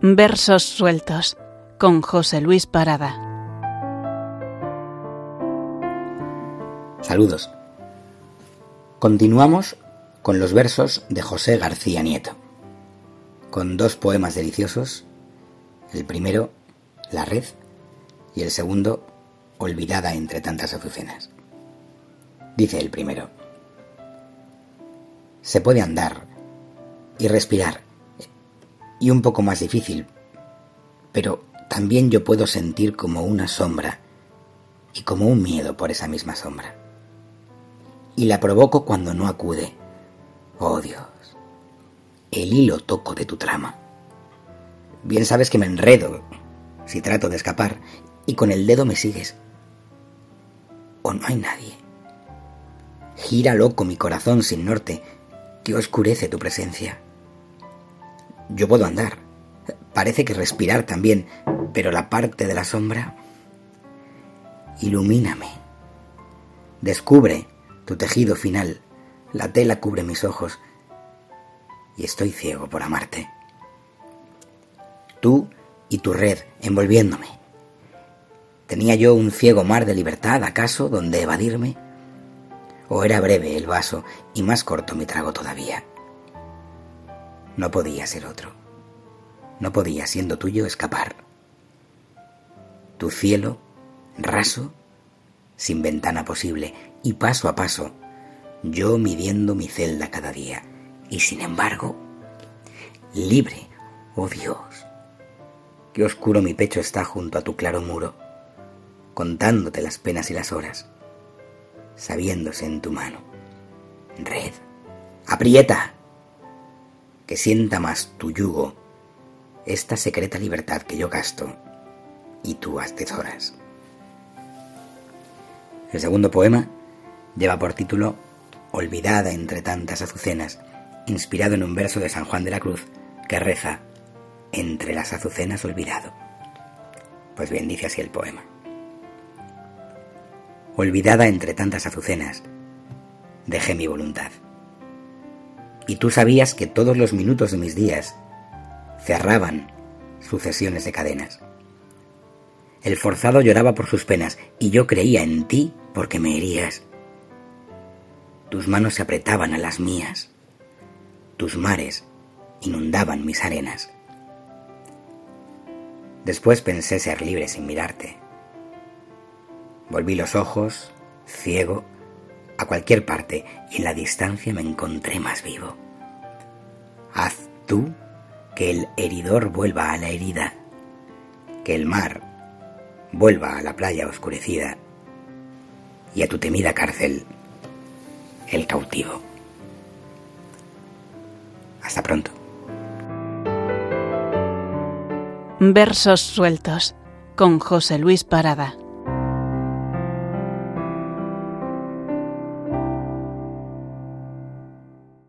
Versos sueltos con José Luis Parada. Saludos. Continuamos con los versos de José García Nieto, con dos poemas deliciosos, el primero, La red, y el segundo, Olvidada entre tantas azucenas. Dice el primero, se puede andar y respirar, y un poco más difícil, pero también yo puedo sentir como una sombra y como un miedo por esa misma sombra. Y la provoco cuando no acude. Oh Dios, el hilo toco de tu trama. Bien sabes que me enredo si trato de escapar y con el dedo me sigues. O no hay nadie. Gira loco mi corazón sin norte que oscurece tu presencia. Yo puedo andar, parece que respirar también, pero la parte de la sombra... Ilumíname. Descubre tu tejido final. La tela cubre mis ojos y estoy ciego por amarte. Tú y tu red envolviéndome. ¿Tenía yo un ciego mar de libertad, acaso, donde evadirme? ¿O era breve el vaso y más corto mi trago todavía? No podía ser otro. No podía, siendo tuyo, escapar. Tu cielo, raso, sin ventana posible, y paso a paso, yo midiendo mi celda cada día, y sin embargo, libre, oh Dios. Qué oscuro mi pecho está junto a tu claro muro, contándote las penas y las horas, sabiéndose en tu mano. Red, aprieta, que sienta más tu yugo, esta secreta libertad que yo gasto y tú atesoras. El segundo poema lleva por título Olvidada entre tantas azucenas, inspirado en un verso de San Juan de la Cruz que reza Entre las azucenas olvidado. Pues bien, dice así el poema. Olvidada entre tantas azucenas, dejé mi voluntad y tú sabías que todos los minutos de mis días cerraban sucesiones de cadenas. El forzado lloraba por sus penas y yo creía en ti porque me herías. Tus manos se apretaban a las mías, tus mares inundaban mis arenas. Después pensé ser libre sin mirarte. Volví los ojos, ciego, a cualquier parte y en la distancia me encontré más vivo. Haz tú que el heridor vuelva a la herida, que el mar vuelva a la playa oscurecida y a tu temida cárcel el cautivo. Hasta pronto. Versos sueltos con José Luis Parada.